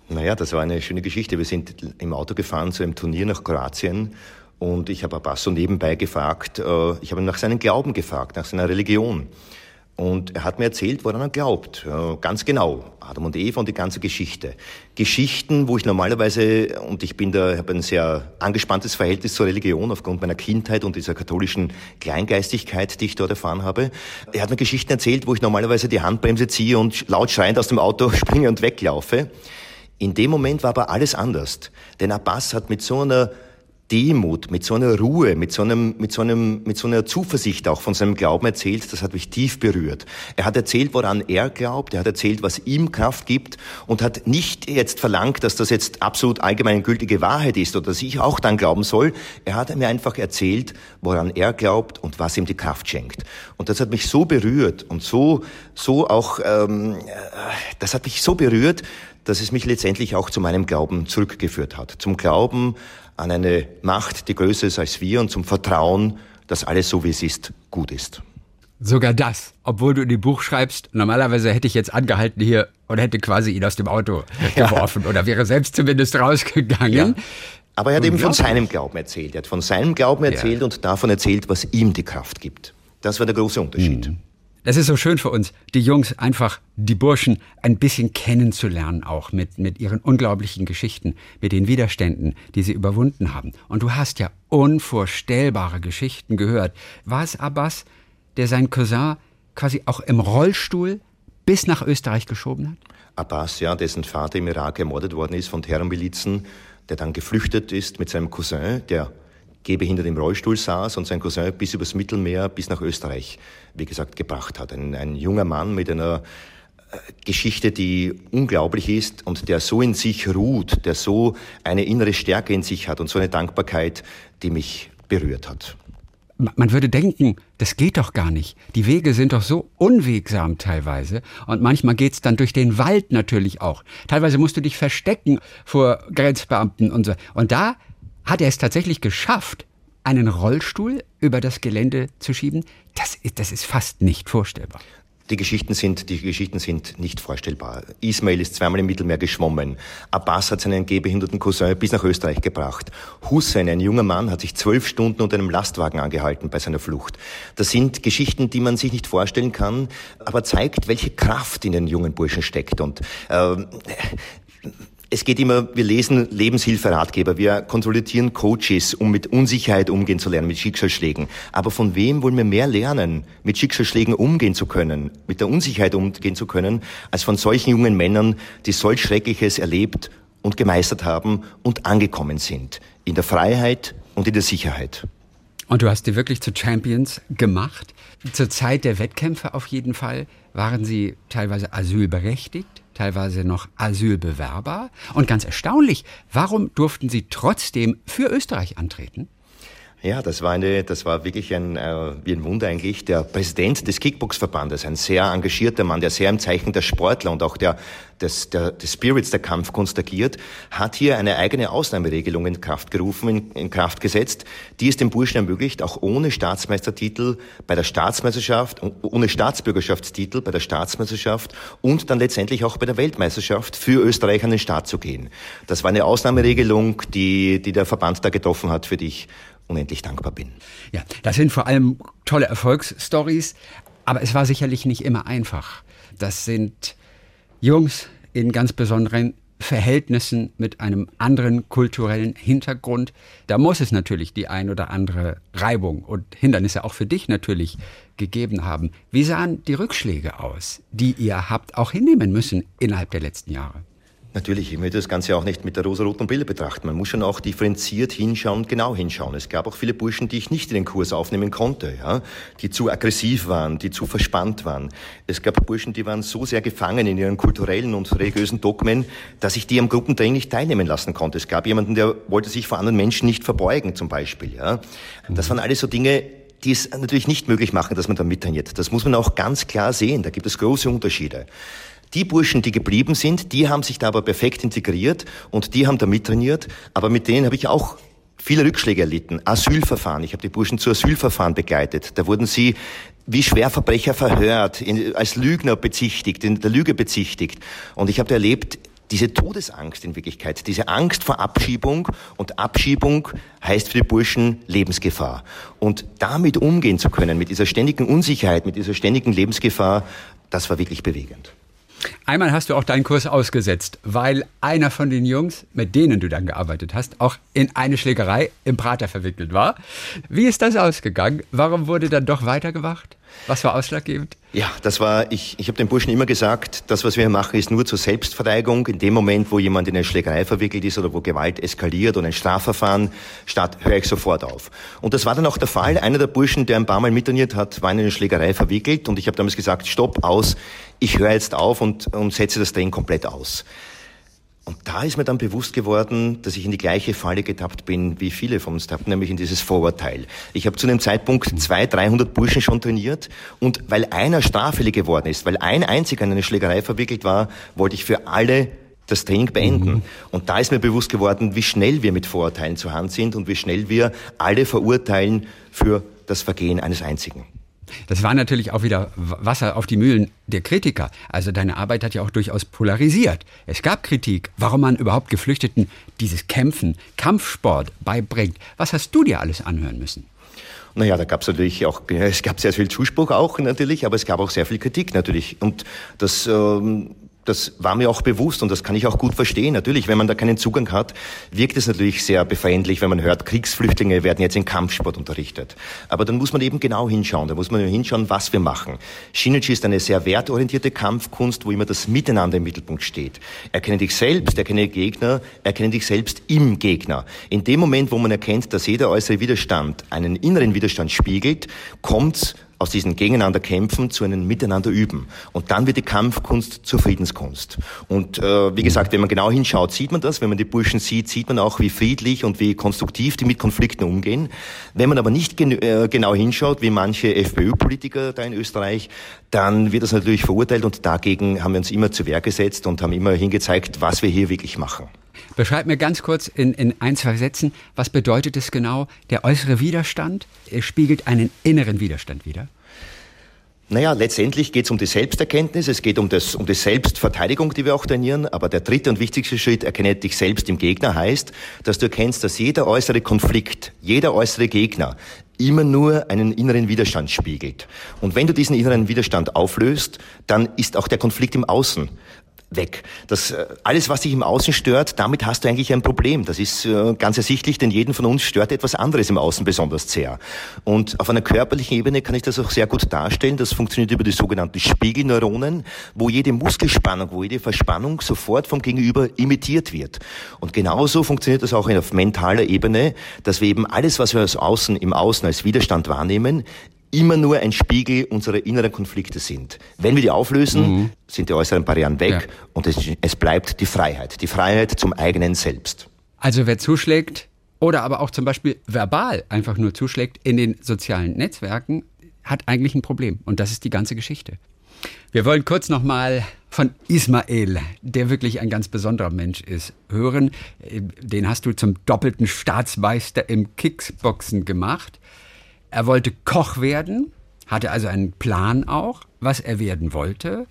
Naja, das war eine schöne Geschichte. Wir sind im Auto gefahren zu einem Turnier nach Kroatien und ich habe Abbas so nebenbei gefragt, äh, ich habe ihn nach seinem Glauben gefragt, nach seiner Religion. Und er hat mir erzählt, woran er glaubt. Ganz genau. Adam und Eva und die ganze Geschichte. Geschichten, wo ich normalerweise, und ich bin da, habe ein sehr angespanntes Verhältnis zur Religion aufgrund meiner Kindheit und dieser katholischen Kleingeistigkeit, die ich dort erfahren habe. Er hat mir Geschichten erzählt, wo ich normalerweise die Handbremse ziehe und laut schreiend aus dem Auto springe und weglaufe. In dem Moment war aber alles anders. Denn Abbas hat mit so einer Demut, mit so einer Ruhe, mit so einem, mit so einem, mit so einer Zuversicht auch von seinem Glauben erzählt, das hat mich tief berührt. Er hat erzählt, woran er glaubt, er hat erzählt, was ihm Kraft gibt und hat nicht jetzt verlangt, dass das jetzt absolut allgemeingültige Wahrheit ist oder dass ich auch dann glauben soll. Er hat mir einfach erzählt, woran er glaubt und was ihm die Kraft schenkt. Und das hat mich so berührt und so, so auch, ähm, das hat mich so berührt, dass es mich letztendlich auch zu meinem Glauben zurückgeführt hat. Zum Glauben an eine Macht, die größer ist als wir und zum Vertrauen, dass alles so wie es ist, gut ist. Sogar das, obwohl du in dem Buch schreibst, normalerweise hätte ich jetzt angehalten hier und hätte quasi ihn aus dem Auto geworfen ja. oder wäre selbst zumindest rausgegangen. Ja. Aber er hat eben von seinem Glauben erzählt. Er hat von seinem Glauben erzählt ja. und davon erzählt, was ihm die Kraft gibt. Das war der große Unterschied. Mhm. Das ist so schön für uns, die Jungs einfach, die Burschen, ein bisschen kennenzulernen auch mit, mit ihren unglaublichen Geschichten, mit den Widerständen, die sie überwunden haben. Und du hast ja unvorstellbare Geschichten gehört. War es Abbas, der seinen Cousin quasi auch im Rollstuhl bis nach Österreich geschoben hat? Abbas, ja, dessen Vater im Irak ermordet worden ist von Terrormilizen, der dann geflüchtet ist mit seinem Cousin, der gehbehindert im Rollstuhl saß und sein Cousin bis übers Mittelmeer bis nach Österreich, wie gesagt, gebracht hat. Ein, ein junger Mann mit einer Geschichte, die unglaublich ist und der so in sich ruht, der so eine innere Stärke in sich hat und so eine Dankbarkeit, die mich berührt hat. Man würde denken, das geht doch gar nicht. Die Wege sind doch so unwegsam teilweise. Und manchmal geht's dann durch den Wald natürlich auch. Teilweise musst du dich verstecken vor Grenzbeamten und so. Und da hat er es tatsächlich geschafft, einen Rollstuhl über das Gelände zu schieben. Das ist, das ist fast nicht vorstellbar. Die Geschichten sind, die Geschichten sind nicht vorstellbar. Ismail ist zweimal im Mittelmeer geschwommen. Abbas hat seinen gehbehinderten Cousin bis nach Österreich gebracht. Hussein, ein junger Mann, hat sich zwölf Stunden unter einem Lastwagen angehalten bei seiner Flucht. Das sind Geschichten, die man sich nicht vorstellen kann, aber zeigt, welche Kraft in den jungen Burschen steckt. Und äh, es geht immer, wir lesen Lebenshilferatgeber, wir konsolidieren Coaches, um mit Unsicherheit umgehen zu lernen, mit Schicksalsschlägen. Aber von wem wollen wir mehr lernen, mit Schicksalsschlägen umgehen zu können, mit der Unsicherheit umgehen zu können, als von solchen jungen Männern, die solch Schreckliches erlebt und gemeistert haben und angekommen sind. In der Freiheit und in der Sicherheit. Und du hast die wirklich zu Champions gemacht. Zur Zeit der Wettkämpfe auf jeden Fall waren sie teilweise asylberechtigt teilweise noch Asylbewerber. Und ganz erstaunlich, warum durften sie trotzdem für Österreich antreten? Ja, das war eine, das war wirklich ein, äh, wie ein Wunder eigentlich. Der Präsident des Kickboxverbandes, ein sehr engagierter Mann, der sehr im Zeichen der Sportler und auch der, des, der, des Spirits der Kampfkunst agiert, hat hier eine eigene Ausnahmeregelung in Kraft gerufen, in, in Kraft gesetzt, die es dem Burschen ermöglicht, auch ohne Staatsmeistertitel bei der Staatsmeisterschaft, ohne Staatsbürgerschaftstitel bei der Staatsmeisterschaft und dann letztendlich auch bei der Weltmeisterschaft für Österreich an den Start zu gehen. Das war eine Ausnahmeregelung, die, die der Verband da getroffen hat, für dich unendlich dankbar bin. Ja, das sind vor allem tolle Erfolgsstories, aber es war sicherlich nicht immer einfach. Das sind Jungs in ganz besonderen Verhältnissen mit einem anderen kulturellen Hintergrund. Da muss es natürlich die ein oder andere Reibung und Hindernisse auch für dich natürlich gegeben haben. Wie sahen die Rückschläge aus, die ihr habt auch hinnehmen müssen innerhalb der letzten Jahre? Natürlich, ich möchte das Ganze auch nicht mit der rosa-roten Brille betrachten. Man muss schon auch differenziert hinschauen genau hinschauen. Es gab auch viele Burschen, die ich nicht in den Kurs aufnehmen konnte, ja, die zu aggressiv waren, die zu verspannt waren. Es gab Burschen, die waren so sehr gefangen in ihren kulturellen und religiösen Dogmen, dass ich die am Gruppentraining nicht teilnehmen lassen konnte. Es gab jemanden, der wollte sich vor anderen Menschen nicht verbeugen, zum Beispiel. Ja. Das waren alles so Dinge, die es natürlich nicht möglich machen, dass man da mittrainiert. Das muss man auch ganz klar sehen. Da gibt es große Unterschiede. Die Burschen, die geblieben sind, die haben sich da aber perfekt integriert und die haben da mittrainiert. Aber mit denen habe ich auch viele Rückschläge erlitten. Asylverfahren. Ich habe die Burschen zu Asylverfahren begleitet. Da wurden sie wie Schwerverbrecher verhört, in, als Lügner bezichtigt, in der Lüge bezichtigt. Und ich habe erlebt, diese Todesangst in Wirklichkeit, diese Angst vor Abschiebung und Abschiebung heißt für die Burschen Lebensgefahr. Und damit umgehen zu können, mit dieser ständigen Unsicherheit, mit dieser ständigen Lebensgefahr, das war wirklich bewegend. Einmal hast du auch deinen Kurs ausgesetzt, weil einer von den Jungs, mit denen du dann gearbeitet hast, auch in eine Schlägerei im Prater verwickelt war. Wie ist das ausgegangen? Warum wurde dann doch weitergewacht? Was war ausschlaggebend? Ja, das war, ich, ich habe den Burschen immer gesagt, das, was wir hier machen, ist nur zur Selbstverteidigung. In dem Moment, wo jemand in eine Schlägerei verwickelt ist oder wo Gewalt eskaliert oder ein Strafverfahren statt, höre ich sofort auf. Und das war dann auch der Fall. Einer der Burschen, der ein paar Mal mittrainiert hat, war in eine Schlägerei verwickelt und ich habe damals gesagt, stopp, aus, ich höre jetzt auf und, und setze das Training komplett aus. Und da ist mir dann bewusst geworden, dass ich in die gleiche Falle getappt bin, wie viele von uns tappen, nämlich in dieses Vorurteil. Ich habe zu dem Zeitpunkt zwei, 300 Burschen schon trainiert und weil einer straffällig geworden ist, weil ein einziger in eine Schlägerei verwickelt war, wollte ich für alle das Training beenden. Mhm. Und da ist mir bewusst geworden, wie schnell wir mit Vorurteilen zur Hand sind und wie schnell wir alle verurteilen für das Vergehen eines einzigen. Das war natürlich auch wieder Wasser auf die Mühlen der Kritiker. Also deine Arbeit hat ja auch durchaus polarisiert. Es gab Kritik, warum man überhaupt Geflüchteten dieses Kämpfen, Kampfsport beibringt. Was hast du dir alles anhören müssen? Naja, da gab es natürlich auch, es gab sehr viel Zuspruch auch natürlich, aber es gab auch sehr viel Kritik natürlich. Und das ähm, das war mir auch bewusst und das kann ich auch gut verstehen. Natürlich, wenn man da keinen Zugang hat, wirkt es natürlich sehr befremdlich, wenn man hört, Kriegsflüchtlinge werden jetzt in Kampfsport unterrichtet. Aber dann muss man eben genau hinschauen. Da muss man hinschauen, was wir machen. Shinichi ist eine sehr wertorientierte Kampfkunst, wo immer das Miteinander im Mittelpunkt steht. Erkenne dich selbst, erkenne Gegner, erkenne dich selbst im Gegner. In dem Moment, wo man erkennt, dass jeder äußere Widerstand einen inneren Widerstand spiegelt, kommt's aus diesen Gegeneinander kämpfen zu einem Miteinander üben. Und dann wird die Kampfkunst zur Friedenskunst. Und äh, wie gesagt, wenn man genau hinschaut, sieht man das. Wenn man die Burschen sieht, sieht man auch, wie friedlich und wie konstruktiv die mit Konflikten umgehen. Wenn man aber nicht gen äh, genau hinschaut, wie manche FPÖ-Politiker da in Österreich, dann wird das natürlich verurteilt und dagegen haben wir uns immer zu Wehr gesetzt und haben immer hingezeigt, was wir hier wirklich machen. Beschreib mir ganz kurz in, in ein, zwei Sätzen, was bedeutet es genau? Der äußere Widerstand er spiegelt einen inneren Widerstand wider. Naja, letztendlich geht es um die Selbsterkenntnis, es geht um, das, um die Selbstverteidigung, die wir auch trainieren, aber der dritte und wichtigste Schritt, erkenne dich selbst im Gegner, heißt, dass du erkennst, dass jeder äußere Konflikt, jeder äußere Gegner immer nur einen inneren Widerstand spiegelt. Und wenn du diesen inneren Widerstand auflöst, dann ist auch der Konflikt im Außen weg. Das, äh, alles, was dich im Außen stört, damit hast du eigentlich ein Problem. Das ist äh, ganz ersichtlich, denn jeden von uns stört etwas anderes im Außen besonders sehr. Und auf einer körperlichen Ebene kann ich das auch sehr gut darstellen. Das funktioniert über die sogenannten Spiegelneuronen, wo jede Muskelspannung, wo jede Verspannung sofort vom Gegenüber imitiert wird. Und genauso funktioniert das auch auf mentaler Ebene, dass wir eben alles, was wir aus Außen, im Außen als Widerstand wahrnehmen, immer nur ein Spiegel unserer inneren Konflikte sind. Wenn wir die auflösen, mhm. sind die äußeren Barrieren weg ja. und es, es bleibt die Freiheit. Die Freiheit zum eigenen Selbst. Also wer zuschlägt oder aber auch zum Beispiel verbal einfach nur zuschlägt in den sozialen Netzwerken, hat eigentlich ein Problem. Und das ist die ganze Geschichte. Wir wollen kurz nochmal von Ismael, der wirklich ein ganz besonderer Mensch ist, hören. Den hast du zum doppelten Staatsmeister im Kickboxen gemacht. Er wollte Koch werden, hatte also einen Plan auch, was er werden wollte.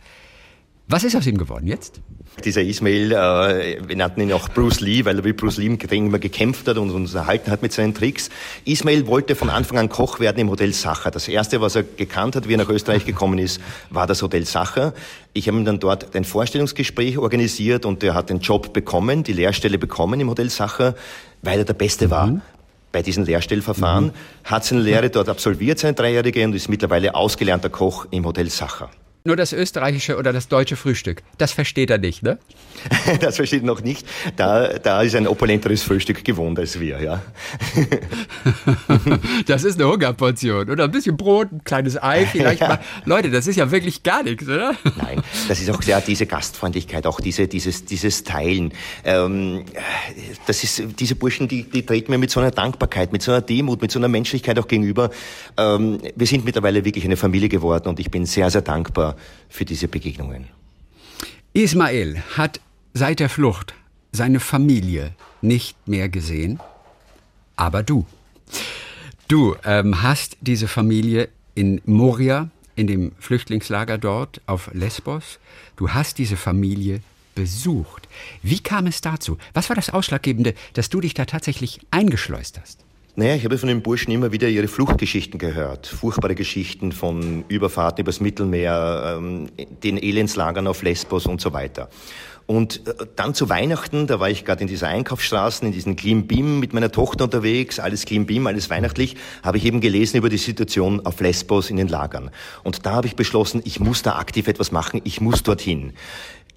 Was ist aus ihm geworden jetzt? Dieser Ismail, äh, wir nannten ihn auch Bruce Lee, weil er wie Bruce Lee im Ring immer gekämpft hat und uns erhalten hat mit seinen Tricks. Ismail wollte von Anfang an Koch werden im Hotel Sacher. Das erste, was er gekannt hat, wie er nach Österreich gekommen ist, war das Hotel Sacher. Ich habe ihm dann dort ein Vorstellungsgespräch organisiert und er hat den Job bekommen, die Lehrstelle bekommen im Hotel Sacher, weil er der Beste war. Mhm bei diesen Lehrstellverfahren, mhm. hat seine Lehre dort absolviert, seine Dreijährige, und ist mittlerweile ausgelernter Koch im Hotel Sacher. Nur das österreichische oder das deutsche Frühstück, das versteht er nicht, ne? das versteht er noch nicht. Da, da ist ein opulenteres Frühstück gewohnt als wir, ja. das ist eine Hungerportion. Oder ein bisschen Brot, ein kleines Ei vielleicht ja. mal. Leute, das ist ja wirklich gar nichts, oder? Nein, das ist auch sehr diese Gastfreundlichkeit, auch diese, dieses, dieses Teilen. Ähm, das ist, diese Burschen, die, die treten mir mit so einer Dankbarkeit, mit so einer Demut, mit so einer Menschlichkeit auch gegenüber. Ähm, wir sind mittlerweile wirklich eine Familie geworden und ich bin sehr, sehr dankbar für diese Begegnungen. Ismael hat seit der Flucht seine Familie nicht mehr gesehen, aber du. Du ähm, hast diese Familie in Moria, in dem Flüchtlingslager dort auf Lesbos. Du hast diese Familie besucht. Wie kam es dazu? Was war das Ausschlaggebende, dass du dich da tatsächlich eingeschleust hast? Naja, ich habe von den Burschen immer wieder ihre Fluchtgeschichten gehört. Furchtbare Geschichten von Überfahrten übers Mittelmeer, ähm, den Elendslagern auf Lesbos und so weiter. Und äh, dann zu Weihnachten, da war ich gerade in dieser Einkaufsstraßen, in diesem Klimbim mit meiner Tochter unterwegs, alles Klimbim, alles weihnachtlich, habe ich eben gelesen über die Situation auf Lesbos in den Lagern. Und da habe ich beschlossen, ich muss da aktiv etwas machen, ich muss dorthin.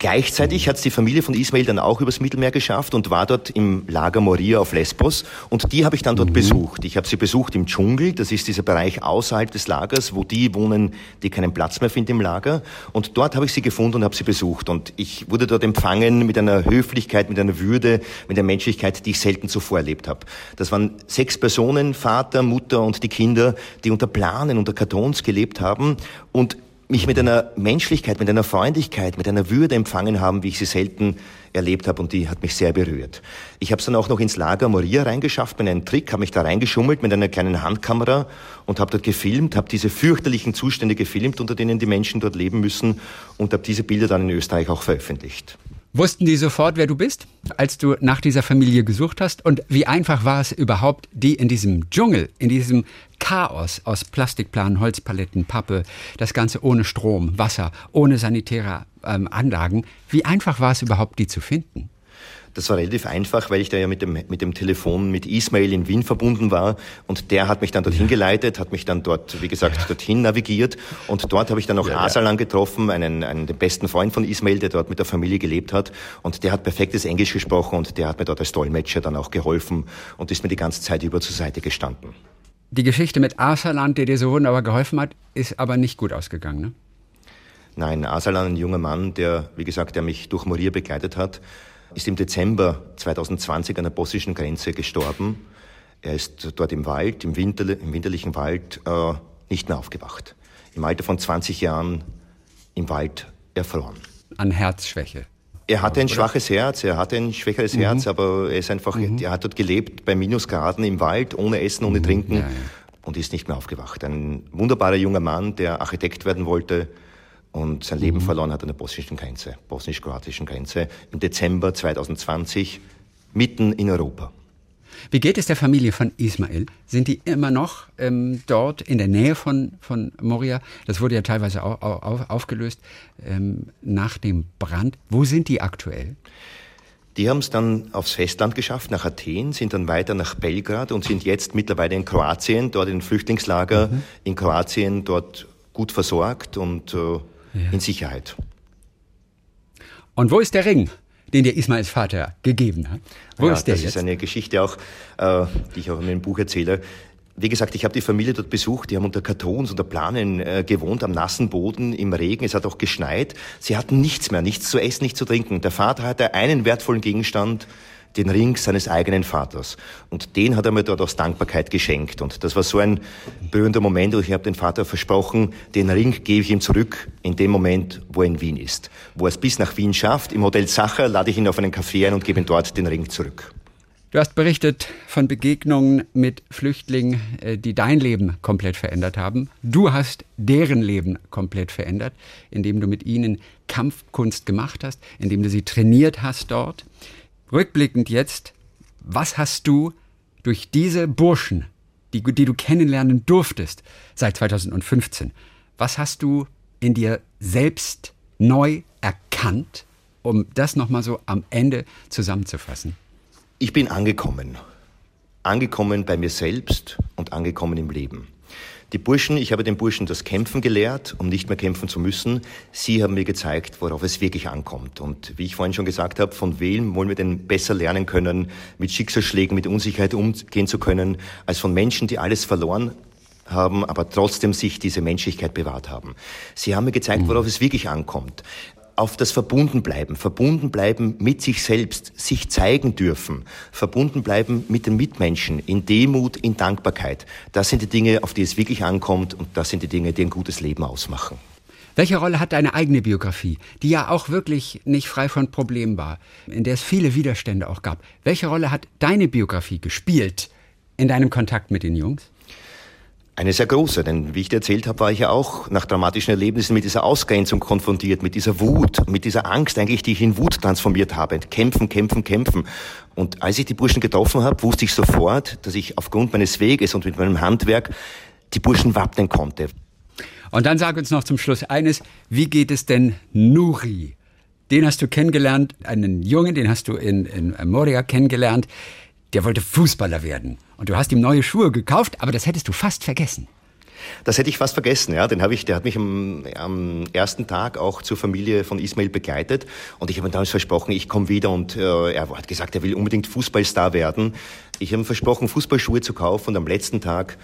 Gleichzeitig hat es die Familie von Ismail dann auch übers Mittelmeer geschafft und war dort im Lager Moria auf Lesbos. Und die habe ich dann dort mhm. besucht. Ich habe sie besucht im Dschungel. Das ist dieser Bereich außerhalb des Lagers, wo die wohnen, die keinen Platz mehr finden im Lager. Und dort habe ich sie gefunden und habe sie besucht. Und ich wurde dort empfangen mit einer Höflichkeit, mit einer Würde, mit einer Menschlichkeit, die ich selten zuvor erlebt habe. Das waren sechs Personen, Vater, Mutter und die Kinder, die unter Planen, unter Kartons gelebt haben. Und mich mit einer Menschlichkeit, mit einer Freundlichkeit, mit einer Würde empfangen haben, wie ich sie selten erlebt habe und die hat mich sehr berührt. Ich habe es dann auch noch ins Lager Moria reingeschafft mit einem Trick, habe mich da reingeschummelt mit einer kleinen Handkamera und habe dort gefilmt, habe diese fürchterlichen Zustände gefilmt, unter denen die Menschen dort leben müssen und habe diese Bilder dann in Österreich auch veröffentlicht. Wussten die sofort, wer du bist, als du nach dieser Familie gesucht hast? Und wie einfach war es überhaupt, die in diesem Dschungel, in diesem Chaos aus Plastikplanen, Holzpaletten, Pappe, das Ganze ohne Strom, Wasser, ohne sanitäre ähm, Anlagen, wie einfach war es überhaupt, die zu finden? Das war relativ einfach, weil ich da ja mit dem, mit dem Telefon mit Ismail in Wien verbunden war und der hat mich dann dorthin geleitet, hat mich dann dort, wie gesagt, ja. dorthin navigiert und dort habe ich dann auch ja, Asalan getroffen, einen, einen den besten Freund von Ismail, der dort mit der Familie gelebt hat und der hat perfektes Englisch gesprochen und der hat mir dort als Dolmetscher dann auch geholfen und ist mir die ganze Zeit über zur Seite gestanden. Die Geschichte mit Asalan, der dir so wunderbar geholfen hat, ist aber nicht gut ausgegangen, ne? Nein, Asalan, ein junger Mann, der, wie gesagt, der mich durch Moria begleitet hat, ist im Dezember 2020 an der bosnischen Grenze gestorben. Er ist dort im Wald, im, Winter, im winterlichen Wald, äh, nicht mehr aufgewacht. Im Alter von 20 Jahren im Wald erfroren. An Herzschwäche. Er hatte ein schwaches Herz, er hatte ein schwächeres mhm. Herz, aber er ist einfach, mhm. er hat dort gelebt bei Minusgraden im Wald, ohne Essen, ohne mhm. Trinken ja, ja. und ist nicht mehr aufgewacht. Ein wunderbarer junger Mann, der Architekt werden wollte, und sein Leben mhm. verloren hat an der bosnischen Grenze, bosnisch-kroatischen Grenze, im Dezember 2020, mitten in Europa. Wie geht es der Familie von Ismail? Sind die immer noch ähm, dort in der Nähe von, von Moria? Das wurde ja teilweise au, au, aufgelöst ähm, nach dem Brand. Wo sind die aktuell? Die haben es dann aufs Festland geschafft, nach Athen, sind dann weiter nach Belgrad und sind jetzt mittlerweile in Kroatien, dort in Flüchtlingslager mhm. in Kroatien, dort gut versorgt und äh, ja. in Sicherheit. Und wo ist der Ring? den dir Ismails Vater gegeben hat. Wo ja, ist der das jetzt? ist eine Geschichte auch, äh, die ich auch in meinem Buch erzähle. Wie gesagt, ich habe die Familie dort besucht. Die haben unter Kartons, unter Planen äh, gewohnt, am nassen Boden, im Regen. Es hat auch geschneit. Sie hatten nichts mehr, nichts zu essen, nichts zu trinken. Der Vater hatte einen wertvollen Gegenstand, den Ring seines eigenen Vaters. Und den hat er mir dort aus Dankbarkeit geschenkt. Und das war so ein berührender Moment. Und ich habe dem Vater versprochen, den Ring gebe ich ihm zurück in dem Moment, wo er in Wien ist. Wo er es bis nach Wien schafft, im Hotel Sacher, lade ich ihn auf einen Café ein und gebe ihm dort den Ring zurück. Du hast berichtet von Begegnungen mit Flüchtlingen, äh, die dein Leben komplett verändert haben. Du hast deren Leben komplett verändert, indem du mit ihnen Kampfkunst gemacht hast, indem du sie trainiert hast dort. Rückblickend jetzt, was hast du durch diese Burschen, die, die du kennenlernen durftest seit 2015, was hast du in dir selbst neu erkannt, um das nochmal so am Ende zusammenzufassen? Ich bin angekommen. Angekommen bei mir selbst und angekommen im Leben. Die Burschen, ich habe den Burschen das Kämpfen gelehrt, um nicht mehr kämpfen zu müssen. Sie haben mir gezeigt, worauf es wirklich ankommt. Und wie ich vorhin schon gesagt habe, von wem wollen wir denn besser lernen können, mit Schicksalsschlägen, mit Unsicherheit umgehen zu können, als von Menschen, die alles verloren haben, aber trotzdem sich diese Menschlichkeit bewahrt haben. Sie haben mir gezeigt, worauf es wirklich ankommt auf das Verbundenbleiben, verbunden bleiben mit sich selbst, sich zeigen dürfen, verbunden bleiben mit den Mitmenschen, in Demut, in Dankbarkeit. Das sind die Dinge, auf die es wirklich ankommt und das sind die Dinge, die ein gutes Leben ausmachen. Welche Rolle hat deine eigene Biografie, die ja auch wirklich nicht frei von Problemen war, in der es viele Widerstände auch gab? Welche Rolle hat deine Biografie gespielt in deinem Kontakt mit den Jungs? Eine sehr große, denn wie ich dir erzählt habe, war ich ja auch nach dramatischen Erlebnissen mit dieser Ausgrenzung konfrontiert, mit dieser Wut, mit dieser Angst eigentlich, die ich in Wut transformiert habe. Kämpfen, kämpfen, kämpfen. Und als ich die Burschen getroffen habe, wusste ich sofort, dass ich aufgrund meines Weges und mit meinem Handwerk die Burschen wappnen konnte. Und dann sag uns noch zum Schluss eines, wie geht es denn Nuri? Den hast du kennengelernt, einen Jungen, den hast du in, in Moria kennengelernt der wollte Fußballer werden. Und du hast ihm neue Schuhe gekauft, aber das hättest du fast vergessen. Das hätte ich fast vergessen, ja. Den habe ich, der hat mich am, am, ersten Tag auch zur Familie von Ismail begleitet und ich habe ihm damals versprochen, ich komme wieder und äh, er hat gesagt, er will unbedingt Fußballstar werden. Ich habe ihm versprochen, Fußballschuhe zu kaufen und am letzten Tag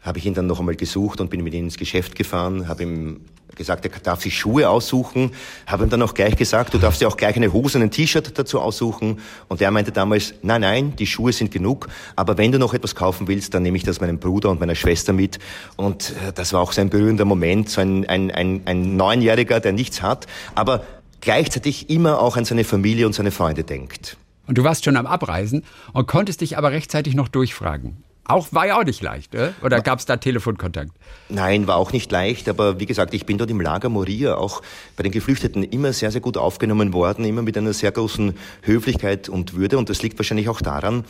habe ich ihn dann noch einmal gesucht und bin mit ihm ins Geschäft gefahren, habe ihm gesagt, er darf sich Schuhe aussuchen, habe dann auch gleich gesagt, du darfst dir auch gleich eine Hose und ein T-Shirt dazu aussuchen. Und er meinte damals, nein, nein, die Schuhe sind genug, aber wenn du noch etwas kaufen willst, dann nehme ich das meinem Bruder und meiner Schwester mit. Und äh, das war auch so berührender Moment, so ein, ein, ein, ein Neunjähriger, der nichts hat, aber gleichzeitig immer auch an seine Familie und seine Freunde denkt. Und du warst schon am Abreisen und konntest dich aber rechtzeitig noch durchfragen. Auch war ja auch nicht leicht, äh? oder gab es da Telefonkontakt? Nein, war auch nicht leicht, aber wie gesagt, ich bin dort im Lager Moria auch bei den Geflüchteten immer sehr, sehr gut aufgenommen worden, immer mit einer sehr großen Höflichkeit und Würde und das liegt wahrscheinlich auch daran,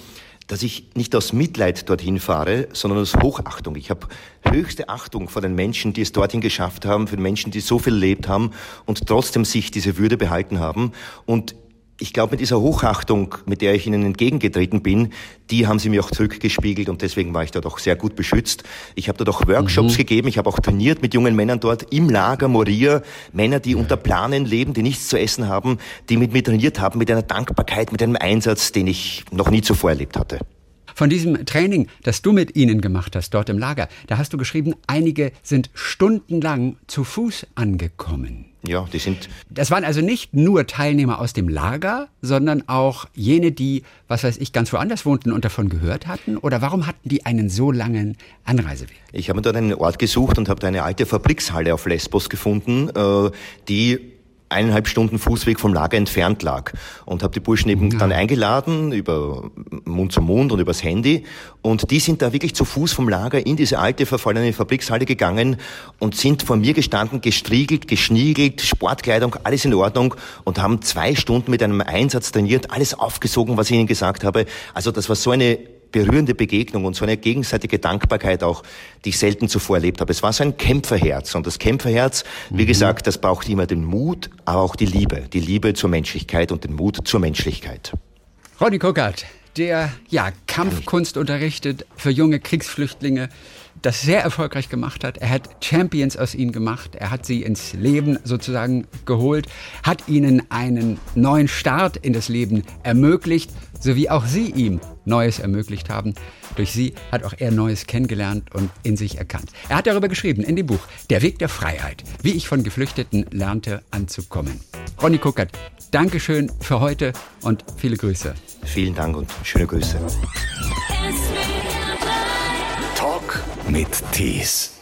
dass ich nicht aus Mitleid dorthin fahre, sondern aus Hochachtung. Ich habe höchste Achtung vor den Menschen, die es dorthin geschafft haben, für Menschen, die so viel erlebt haben und trotzdem sich diese Würde behalten haben. Und ich glaube, mit dieser Hochachtung, mit der ich Ihnen entgegengetreten bin, die haben Sie mir auch zurückgespiegelt und deswegen war ich dort auch sehr gut beschützt. Ich habe dort auch Workshops mhm. gegeben, ich habe auch trainiert mit jungen Männern dort im Lager Moria, Männer, die unter Planen leben, die nichts zu essen haben, die mit mir trainiert haben, mit einer Dankbarkeit, mit einem Einsatz, den ich noch nie zuvor erlebt hatte. Von diesem Training, das du mit ihnen gemacht hast, dort im Lager, da hast du geschrieben, einige sind stundenlang zu Fuß angekommen. Ja, die sind. Das waren also nicht nur Teilnehmer aus dem Lager, sondern auch jene, die, was weiß ich, ganz woanders wohnten und davon gehört hatten? Oder warum hatten die einen so langen Anreiseweg? Ich habe dort einen Ort gesucht und habe eine alte Fabrikshalle auf Lesbos gefunden, äh, die eineinhalb Stunden Fußweg vom Lager entfernt lag. Und habe die Burschen eben ja. dann eingeladen über Mund zu Mund und übers Handy. Und die sind da wirklich zu Fuß vom Lager in diese alte verfallene Fabrikshalle gegangen und sind vor mir gestanden, gestriegelt, geschniegelt, Sportkleidung, alles in Ordnung und haben zwei Stunden mit einem Einsatz trainiert, alles aufgesogen, was ich ihnen gesagt habe. Also das war so eine berührende Begegnung und so eine gegenseitige Dankbarkeit auch, die ich selten zuvor erlebt habe. Es war so ein Kämpferherz und das Kämpferherz, wie mhm. gesagt, das braucht immer den Mut, aber auch die Liebe, die Liebe zur Menschlichkeit und den Mut zur Menschlichkeit. Ronny Kokert, der ja Kampfkunst unterrichtet für junge Kriegsflüchtlinge, das sehr erfolgreich gemacht hat. Er hat Champions aus ihnen gemacht. Er hat sie ins Leben sozusagen geholt, hat ihnen einen neuen Start in das Leben ermöglicht, so wie auch sie ihm Neues ermöglicht haben. Durch sie hat auch er Neues kennengelernt und in sich erkannt. Er hat darüber geschrieben in dem Buch Der Weg der Freiheit, wie ich von Geflüchteten lernte anzukommen. Ronny Kuckert, Dankeschön für heute und viele Grüße. Vielen Dank und schöne Grüße. Mit Tees.